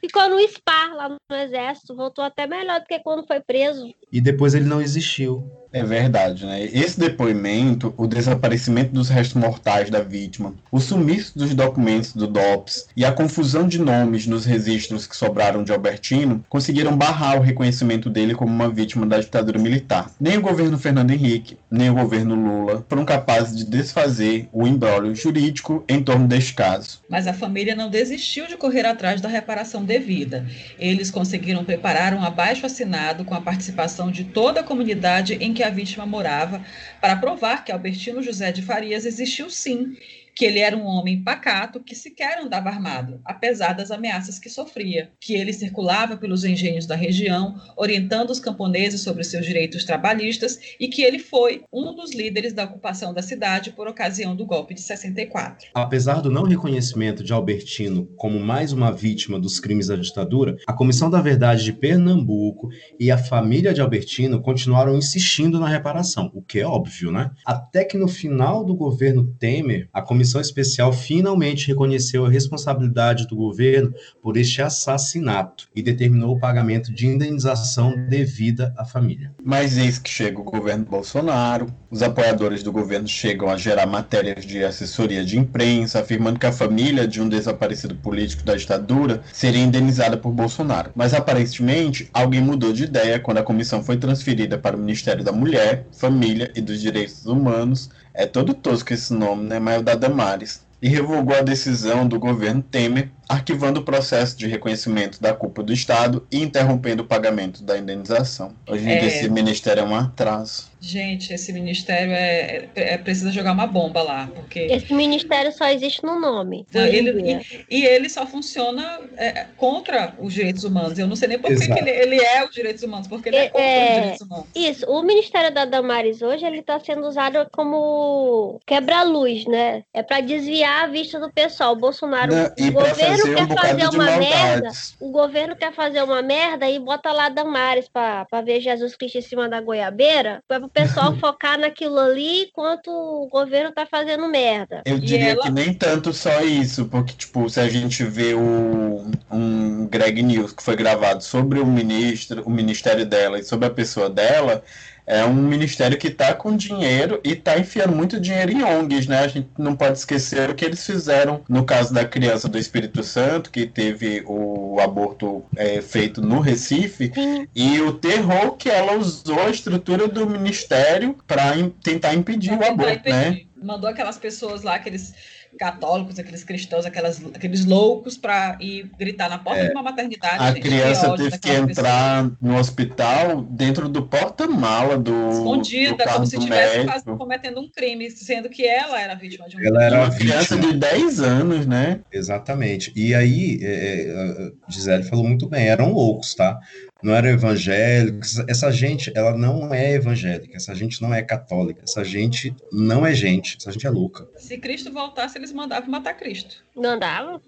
ficou no SPA lá no exército, voltou até melhor do que quando foi preso. E depois ele não existiu. É verdade, né? Esse depoimento, o desaparecimento dos restos mortais da vítima, o sumiço dos documentos do DOPS e a confusão de nomes nos registros que sobraram de Albertino conseguiram barrar o reconhecimento dele como uma vítima da ditadura militar. Nem o governo Fernando Henrique, nem o governo Lula foram capazes de desfazer o imbróglio jurídico em torno deste caso. Mas a família não desistiu de correr atrás da reparação devida. Eles conseguiram preparar um abaixo assinado com a participação de toda a comunidade em que a vítima morava, para provar que Albertino José de Farias existiu sim, que ele era um homem pacato que sequer andava armado, apesar das ameaças que sofria, que ele circulava pelos engenhos da região, orientando os camponeses sobre seus direitos trabalhistas e que ele foi um dos líderes da ocupação da cidade por ocasião do golpe de 64. Apesar do não reconhecimento de Albertino como mais uma vítima dos crimes da ditadura, a Comissão da Verdade de Pernambuco e a família de Albertino continuaram insistindo na reparação, o que é óbvio, né? Até que no final do governo Temer, a comissão especial finalmente reconheceu a responsabilidade do governo por este assassinato e determinou o pagamento de indenização devida à família. Mas eis que chega o governo Bolsonaro, os apoiadores do governo chegam a gerar matérias de assessoria de imprensa, afirmando que a família de um desaparecido político da ditadura seria indenizada por Bolsonaro. Mas aparentemente alguém mudou de ideia quando a comissão foi transferida para o Ministério da Mulher, Família e dos Direitos Humanos. É todo tosco esse nome, né? Mas é o da Damares. E revogou a decisão do governo Temer, arquivando o processo de reconhecimento da culpa do Estado e interrompendo o pagamento da indenização. Hoje em É. dia esse ministério é um atraso. Gente, esse ministério é, é- é- precisa jogar uma bomba lá, porque Esse ministério só existe no nome. Não, em ele- dia. e ele só funciona é, contra os direitos humanos. Eu não sei nem por que, ele, ele é os direitos humanos, porque ele é, É, contra é. os direitos humanos. Isso, o Ministério da Damares hoje ele está sendo usado como quebra-luz, né? É para desviar a vista do pessoal. O Bolsonaro, Né? o E para governo um quer bocado fazer uma merda. O governo quer fazer uma merda e bota lá Damares para ver Jesus Cristo em cima da goiabeira, para o pessoal focar naquilo ali enquanto o governo tá fazendo merda. Eu diria ela- que nem tanto só isso, porque, tipo, se a gente vê o, um Greg News que foi gravado sobre o ministro, o ministério dela e sobre a pessoa dela, é um ministério que tá com dinheiro e tá enfiando muito dinheiro em ONGs, né? A gente não pode esquecer o que eles fizeram no caso da criança do Espírito Santo, que teve o aborto é, feito no Recife, Sim, e o terror que ela usou a estrutura do ministério para tentar impedir o aborto, né? impedir. Mandou aquelas pessoas lá, aqueles católicos, aqueles cristãos, aquelas, aqueles loucos, para ir gritar na porta de uma maternidade. A gente. criança ódio teve que daquelas entrar no hospital dentro do porta-mala do, do Escondida, carro como se do estivesse cometendo um crime, sendo que ela era vítima de um Ela era Uma criança de 10 anos, né? Exatamente. E aí, é, é, Gisele falou muito bem, eram loucos, tá? Não eram evangélicos. Essa gente, ela não é evangélica, essa gente não é católica, essa gente não é gente, essa gente é louca. Se Cristo voltasse, eles mandavam matar Cristo. não dava.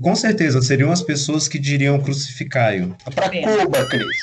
Com certeza seriam as pessoas que diriam crucificai-o. Pra Pena. Cuba, Cris.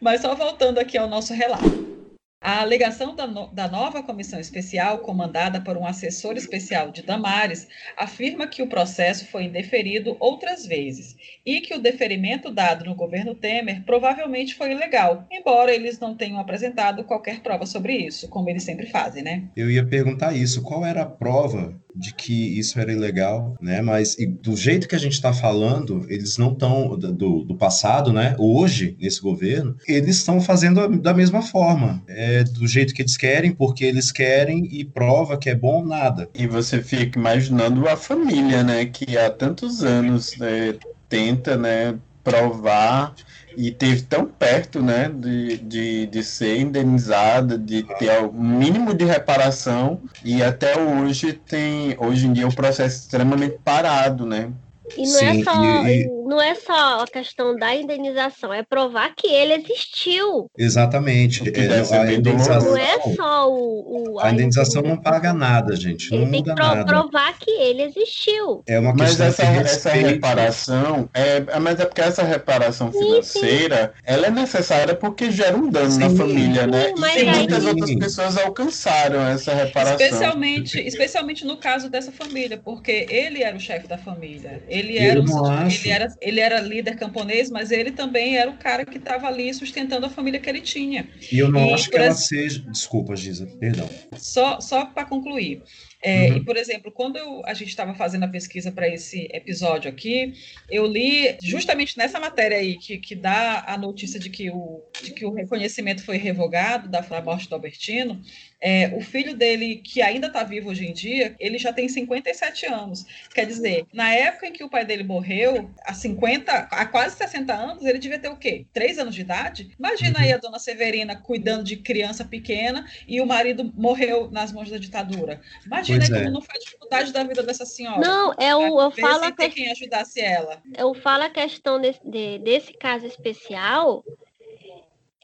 Mas só voltando aqui ao nosso relato. A alegação da, no- da nova comissão especial, comandada por um assessor especial de Damares, afirma que o processo foi indeferido outras vezes e que o deferimento dado no governo Temer provavelmente foi ilegal, embora eles não tenham apresentado qualquer prova sobre isso, como eles sempre fazem, né? Eu ia perguntar isso, qual era a prova de que isso era ilegal, né? Mas do jeito que a gente está falando, eles não estão do, do passado, né? Hoje nesse governo, eles estão fazendo da mesma forma, é do jeito que eles querem, porque eles querem e prova que é bom nada. E você fica imaginando a família, né? Que há tantos anos né, tenta, né? Provar e teve tão perto, né? De, de, de ser indenizada, de ter o mínimo de reparação e até hoje tem, hoje em dia, o processo extremamente parado, né? E não, é Sim, só, e- não é só a questão da indenização, é provar que ele existiu. Exatamente. É, deve ser a indenização, Não é só o. o- a indenização não paga nada, gente. Não Ele tem que pro- nada. provar que ele existiu. É uma Mas questão essa, de essa reparação é, é- mas é porque essa reparação Sim, financeira ela é necessária porque gera um dano na Sim, família, né? e aí- muitas outras pessoas alcançaram essa reparação. Especialmente, especialmente no caso dessa família, porque ele era o chefe da família. Ele Eu era, acho. ele, era, ele era líder camponês, mas ele também era o cara que estava ali sustentando a família que ele tinha. E eu não E, acho que ela ex- seja. Desculpa, Giza, perdão. Só, só para concluir. É, Uhum. E, por exemplo, quando eu- a gente estava fazendo a pesquisa para esse episódio aqui, eu li justamente nessa matéria aí que, que dá a notícia de que o, de que o reconhecimento foi revogado da, da morte do Albertino. É, o filho dele, que ainda está vivo hoje em dia, ele já tem 57 anos. Quer dizer, na época em que o pai dele morreu, há 50, há quase 60 anos, ele devia ter o quê? Três anos de idade? Imagina Uhum. aí a dona Severina cuidando de criança pequena e o marido morreu nas mãos da ditadura. Imagina Pois aí é. como não foi a dificuldade da vida dessa senhora. Não, é o, eu falo, sem a que- quem ajudasse ela. eu falo a questão desse, de- desse caso especial.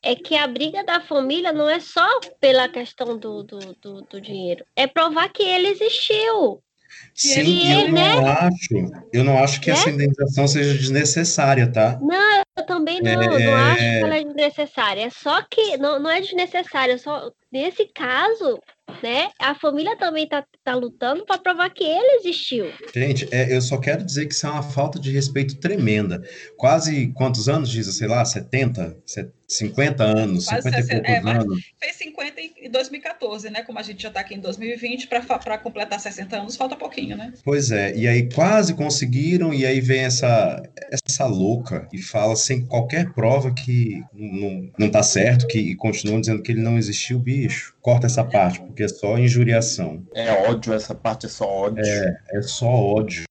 É que a briga da família não é só pela questão do, do, do, do dinheiro, é provar que ele existiu. Sim, ele, eu né? não acho. Eu não acho que Né? essa indenização seja desnecessária, tá? Não, eu também não, É. não acho que ela é desnecessária. É só que não, não é desnecessária, é só nesse caso, né? A família também tá, tá lutando para provar que ele existiu. Gente, é, eu só quero dizer que isso é uma falta de respeito tremenda. Quase quantos anos, Giza? Sei lá, 70? Se- 50 anos, Quase 50 e 60, poucos é, mas- anos. Fez 50 em 2014, né? Como a gente já está aqui em 2020, para completar 60 anos, falta pouquinho, né? Pois é, e aí quase conseguiram, e aí vem essa, essa louca e fala sem qualquer prova que não, não tá certo, que e continuam dizendo que ele não existiu, bicho. Corta essa parte, porque é só injuriação. É ódio, essa parte é só ódio. É só ódio.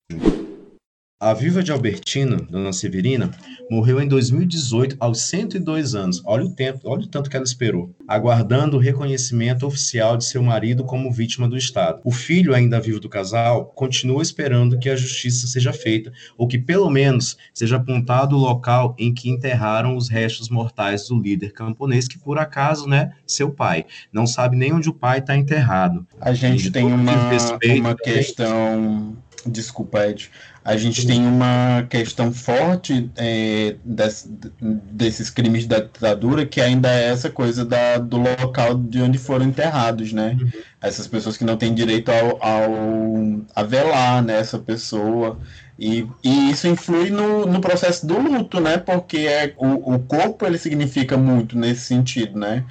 A viva de Albertina, Dona Severina, morreu em 2018 aos 102 anos. Olha o tempo, olha o tanto que ela esperou, aguardando o reconhecimento oficial de seu marido como vítima do Estado. O filho ainda vivo do casal continua esperando que a justiça seja feita, ou que pelo menos seja apontado o local em que enterraram os restos mortais do líder camponês, que por acaso, né, seu pai. Não sabe nem onde o pai está enterrado. A gente tem uma, uma também. questão. Desculpa, Ed. A gente tem uma questão forte é, des- desses crimes da ditadura, que ainda é essa coisa da, do local de onde foram enterrados, né? Essas pessoas que não têm direito ao, ao a velar né, essa pessoa. E, e isso influi no, no processo do luto, né? Porque é, o, o corpo ele significa muito nesse sentido, né?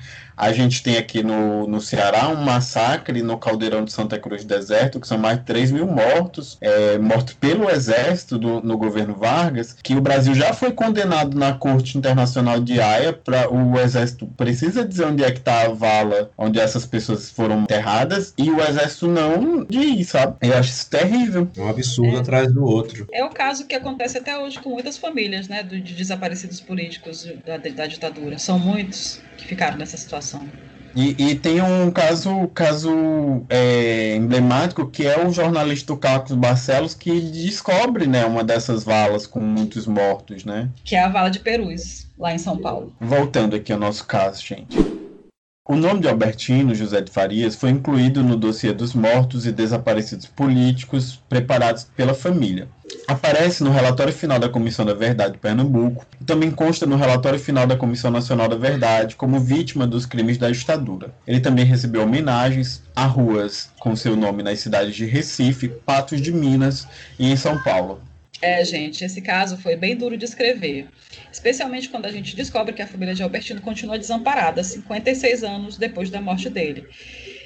A gente tem aqui no, no Ceará um massacre no caldeirão de Santa Cruz do Deserto, que são mais de 3 mil mortos, é, mortos pelo exército do, no governo Vargas, que o Brasil já foi condenado na Corte Internacional de Haia, pra, o exército precisa dizer onde é que está a vala onde essas pessoas foram enterradas, e o exército não diz, sabe? Eu acho isso terrível. Um absurdo É. atrás do outro. É o caso que acontece até hoje com muitas famílias, né? De desaparecidos políticos da, da ditadura. São muitos que ficaram nessa situação. E, e tem um caso, caso é, emblemático que é o jornalista Carlos Barcelos que descobre né, uma dessas valas com muitos mortos, né? Que é a Vala de Perus, lá em São Paulo. Voltando aqui ao nosso caso, gente. O nome de Albertino José de Farias foi incluído no dossiê dos mortos e desaparecidos políticos preparados pela família. Aparece no relatório final da Comissão da Verdade de Pernambuco e também consta no relatório final da Comissão Nacional da Verdade como vítima dos crimes da ditadura. Ele também recebeu homenagens a ruas com seu nome nas cidades de Recife, Patos de Minas e em São Paulo. É, gente, esse caso foi bem duro de escrever. Especialmente quando a gente descobre que a família de Albertino continua desamparada 56 anos depois da morte dele.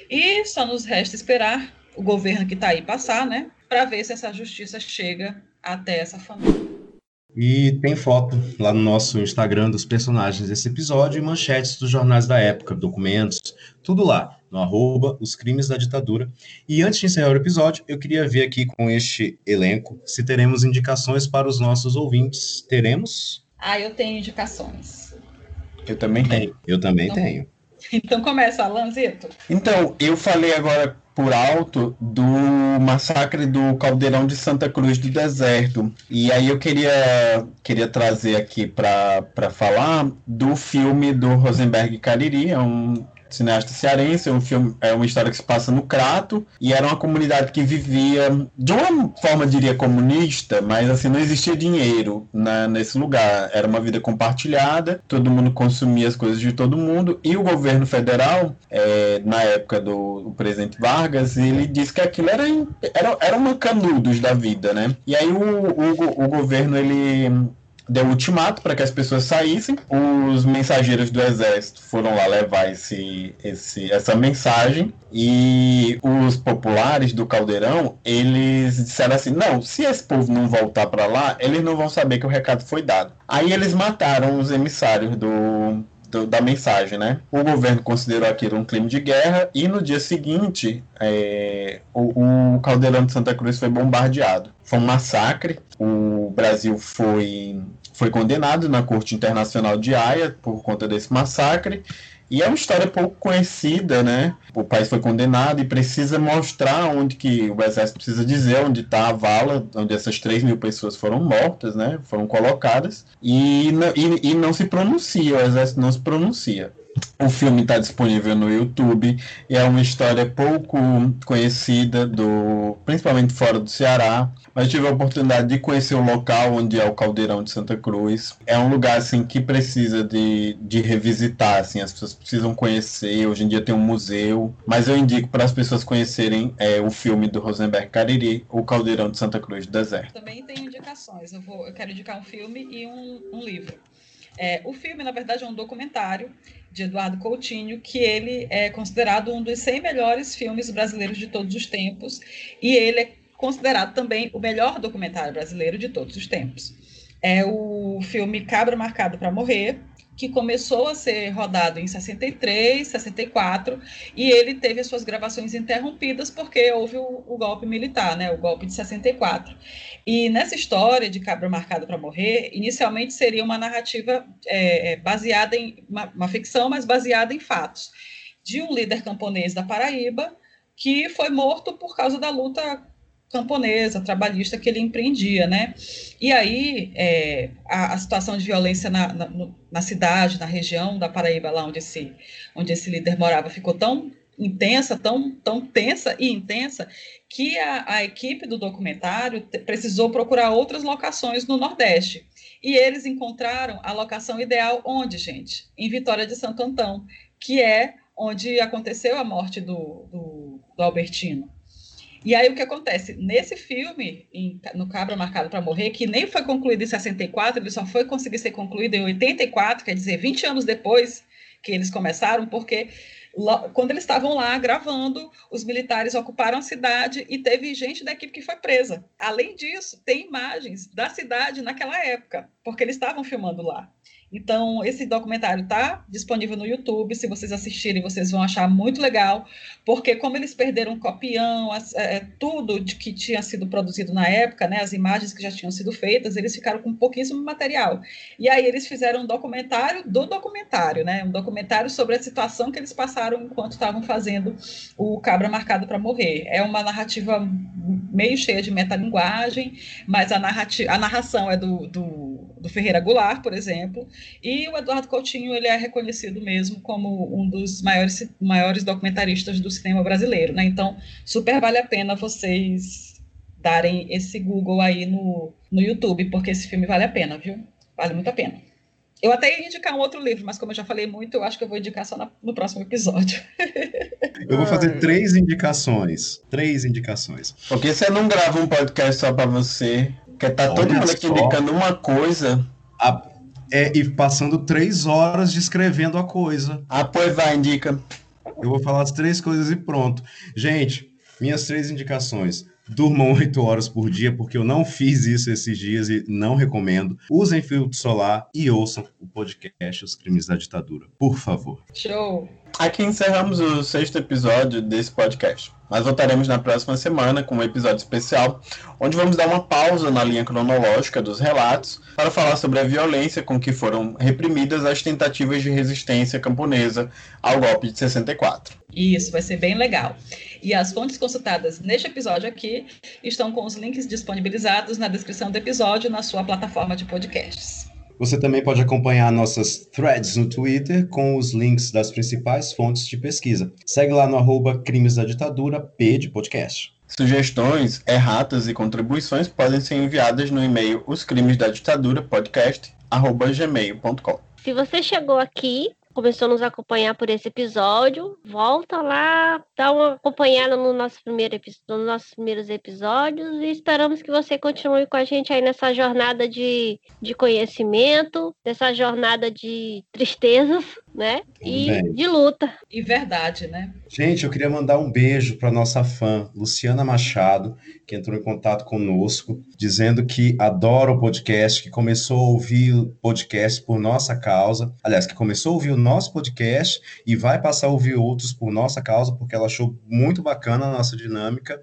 E só nos resta esperar o governo que está aí passar, né? Para ver se essa justiça chega até essa família. E tem foto lá no nosso Instagram dos personagens desse episódio e manchetes dos jornais da época, documentos, tudo lá, no arroba os crimes da ditadura. E antes de encerrar o episódio, eu queria ver aqui com este elenco se teremos indicações para os nossos ouvintes. Teremos? Ah, eu tenho indicações. Eu também tenho. Eu também Não. tenho. Então começa, Alanzito. Então, eu falei agora por alto do massacre do Caldeirão de Santa Cruz do Deserto. E aí eu queria, queria trazer aqui para falar do filme do Rosenberg Cariri, é um cineasta cearense, é um filme, é uma história que se passa no Crato, e era uma comunidade que vivia de uma forma, diria, comunista, mas assim, não existia dinheiro na, nesse lugar. Era uma vida compartilhada, todo mundo consumia as coisas de todo mundo, e o governo federal, é, na época do, do, presidente Vargas, ele disse que aquilo era, era, era uma canudos da vida, né? E aí o, o, o governo, ele deu ultimato para que as pessoas saíssem. Os mensageiros do exército foram lá levar esse, esse, essa mensagem e os populares do Caldeirão eles disseram assim: não, se esse povo não voltar para lá, eles não vão saber que o recado foi dado. Aí eles mataram os emissários do da mensagem, né? O governo considerou aquilo um crime de guerra e no dia seguinte é, o, o Caldeirão de Santa Cruz foi bombardeado. Foi um massacre. O Brasil foi foi condenado na Corte Internacional de Haia por conta desse massacre e é uma história pouco conhecida, né? O país foi condenado e precisa mostrar onde que o exército precisa dizer onde está a vala, onde essas 3 mil pessoas foram mortas, né? Foram colocadas e, e, e não se pronuncia, o exército não se pronuncia. O filme está disponível no YouTube e é uma história pouco conhecida, do, principalmente fora do Ceará. Mas tive a oportunidade de conhecer o local onde é o Caldeirão de Santa Cruz. É um lugar assim que precisa de, de revisitar, assim, as pessoas precisam conhecer. Hoje em dia tem um museu, mas eu indico para as pessoas conhecerem é, o filme do Rosenberg Cariri, O Caldeirão de Santa Cruz do Deserto. Também tem indicações. Eu, vou, eu quero indicar um filme e um, um livro. É, o filme, na verdade, é um documentário de Eduardo Coutinho, que ele é considerado um dos 100 melhores filmes brasileiros de todos os tempos, e ele é considerado também o melhor documentário brasileiro de todos os tempos. É o filme Cabra Marcado para Morrer, que começou a ser rodado em 63, 64, e ele teve as suas gravações interrompidas porque houve o, o golpe militar, né, o golpe de 64. E nessa história de Cabra Marcado para Morrer, inicialmente seria uma narrativa é, é, baseada em uma, uma ficção, mas baseada em fatos, de um líder camponês da Paraíba que foi morto por causa da luta camponesa, trabalhista que ele empreendia, né? E aí é, a, a, situação de violência na, na, na, cidade, na região da Paraíba, lá onde esse, onde esse líder morava, ficou tão intensa, tão, tão tensa e intensa, que a, a equipe do documentário precisou procurar outras locações no Nordeste. E eles encontraram a locação ideal onde, gente? Em Vitória de Santo Antão, que é onde aconteceu a morte do, do, do Albertino. E aí o que acontece? Nesse filme, em, no Cabra Marcado para Morrer, que nem foi concluído em 64, ele só foi conseguir ser concluído em 84, quer dizer, 20 anos depois que eles começaram, porque quando eles estavam lá gravando, os militares ocuparam a cidade e teve gente da equipe que foi presa. Além disso, tem imagens da cidade naquela época, porque eles estavam filmando lá. Então, esse documentário está disponível no YouTube. Se vocês assistirem, vocês vão achar muito legal, porque como eles perderam copião, as, é, é, tudo de que tinha sido produzido na época, né, as imagens que já tinham sido feitas, eles ficaram com pouquíssimo material. E aí eles fizeram um documentário do documentário, né, um documentário sobre a situação que eles passaram enquanto estavam fazendo o Cabra Marcado para Morrer. É uma narrativa meio cheia de metalinguagem, mas a, narrativa, a narração é do, do, do Ferreira Goulart, por exemplo, e o Eduardo Coutinho ele é reconhecido mesmo como um dos maiores, maiores documentaristas do cinema brasileiro, né? Então, super vale a pena vocês darem esse Google aí no, no YouTube, porque esse filme vale a pena, viu? Vale muito a pena. Eu até ia indicar um outro livro, mas como eu já falei muito, eu acho que eu vou indicar só na, no próximo episódio. eu vou fazer três indicações. Três indicações. Porque você não grava um podcast só para você, que tá todo mundo aqui indicando uma coisa. A, é, e passando três horas descrevendo a coisa. Ah, pois vai, indica. Eu vou falar as três coisas e pronto. Gente, minhas três indicações. Durmam oito horas por dia, porque eu não fiz isso esses dias e não recomendo. Usem filtro solar e ouçam o podcast Os Crimes da Ditadura. Por favor. Show! Aqui encerramos o sexto episódio desse podcast. Mas voltaremos na próxima semana com um episódio especial, onde vamos dar uma pausa na linha cronológica dos relatos para falar sobre a violência com que foram reprimidas as tentativas de resistência camponesa ao golpe de 64. Isso, vai ser bem legal. E as fontes consultadas neste episódio aqui estão com os links disponibilizados na descrição do episódio na sua plataforma de podcasts. Você também pode acompanhar nossas threads no Twitter com os links das principais fontes de pesquisa. Segue lá no arroba Crimes da Ditadura, P de podcast. Sugestões, erratas e contribuições podem ser enviadas no e-mail os crimes da ditadura podcast gmail.com. Se você chegou aqui, começou a nos acompanhar por esse episódio, volta lá, dá uma acompanhada no nosso primeiro nos nossos primeiros episódios e esperamos que você continue com a gente aí nessa jornada de, de conhecimento, nessa jornada de tristezas, né? E de luta. E verdade, né? Gente, eu queria mandar um beijo para nossa fã, Luciana Machado, que entrou em contato conosco, dizendo que adora o podcast, que começou a ouvir o podcast por nossa causa. Aliás, que começou a ouvir o nosso podcast e vai passar a ouvir outros por nossa causa, porque ela achou muito bacana a nossa dinâmica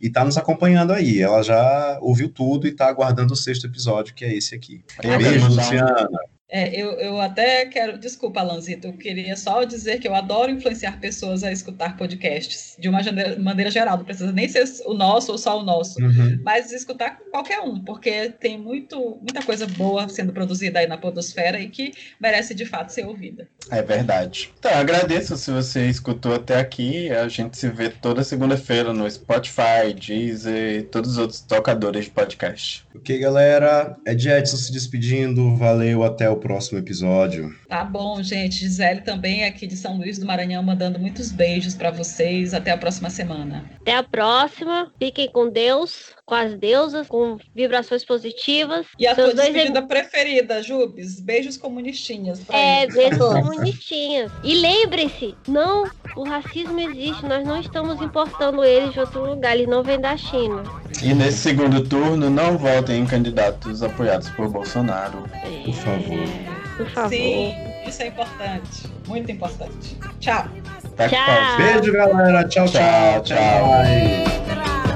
e está nos acompanhando aí. Ela já ouviu tudo e está aguardando o sexto episódio, que é esse aqui. Beijo, um- Luciana. É, eu, eu até quero. Desculpa, Alanzito, eu queria só dizer que eu adoro influenciar pessoas a escutar podcasts, de uma maneira, maneira geral, não precisa nem ser o nosso ou só o nosso. Uhum. mas escutar qualquer um, porque tem muito, muita coisa boa sendo produzida aí na podosfera e que merece de fato ser ouvida. É verdade. Então, eu agradeço se você escutou até aqui. A gente se vê toda segunda-feira no Spotify, Deezer e todos os outros tocadores de podcast. Ok, galera. É Edson se despedindo. Valeu, até o próximo episódio. Tá bom, gente. Gisele também aqui de São Luís do Maranhão mandando muitos beijos para vocês. Até a próxima semana. Até a próxima. Fiquem com Deus, com as deusas, com vibrações positivas. E a dois despedida preferida, Jubes? Beijos comunistinhas. É, eles. beijos comunistinhas. E lembre-se, não, o racismo existe, nós não estamos importando eles de outro lugar, eles não vêm da China. E nesse segundo turno, não votem em candidatos apoiados por Bolsonaro. Por favor. Por favor. Sim, isso é importante. Muito importante. Tchau. Tá Tchau. Beijo, galera. Tchau, tchau. Tchau, tchau.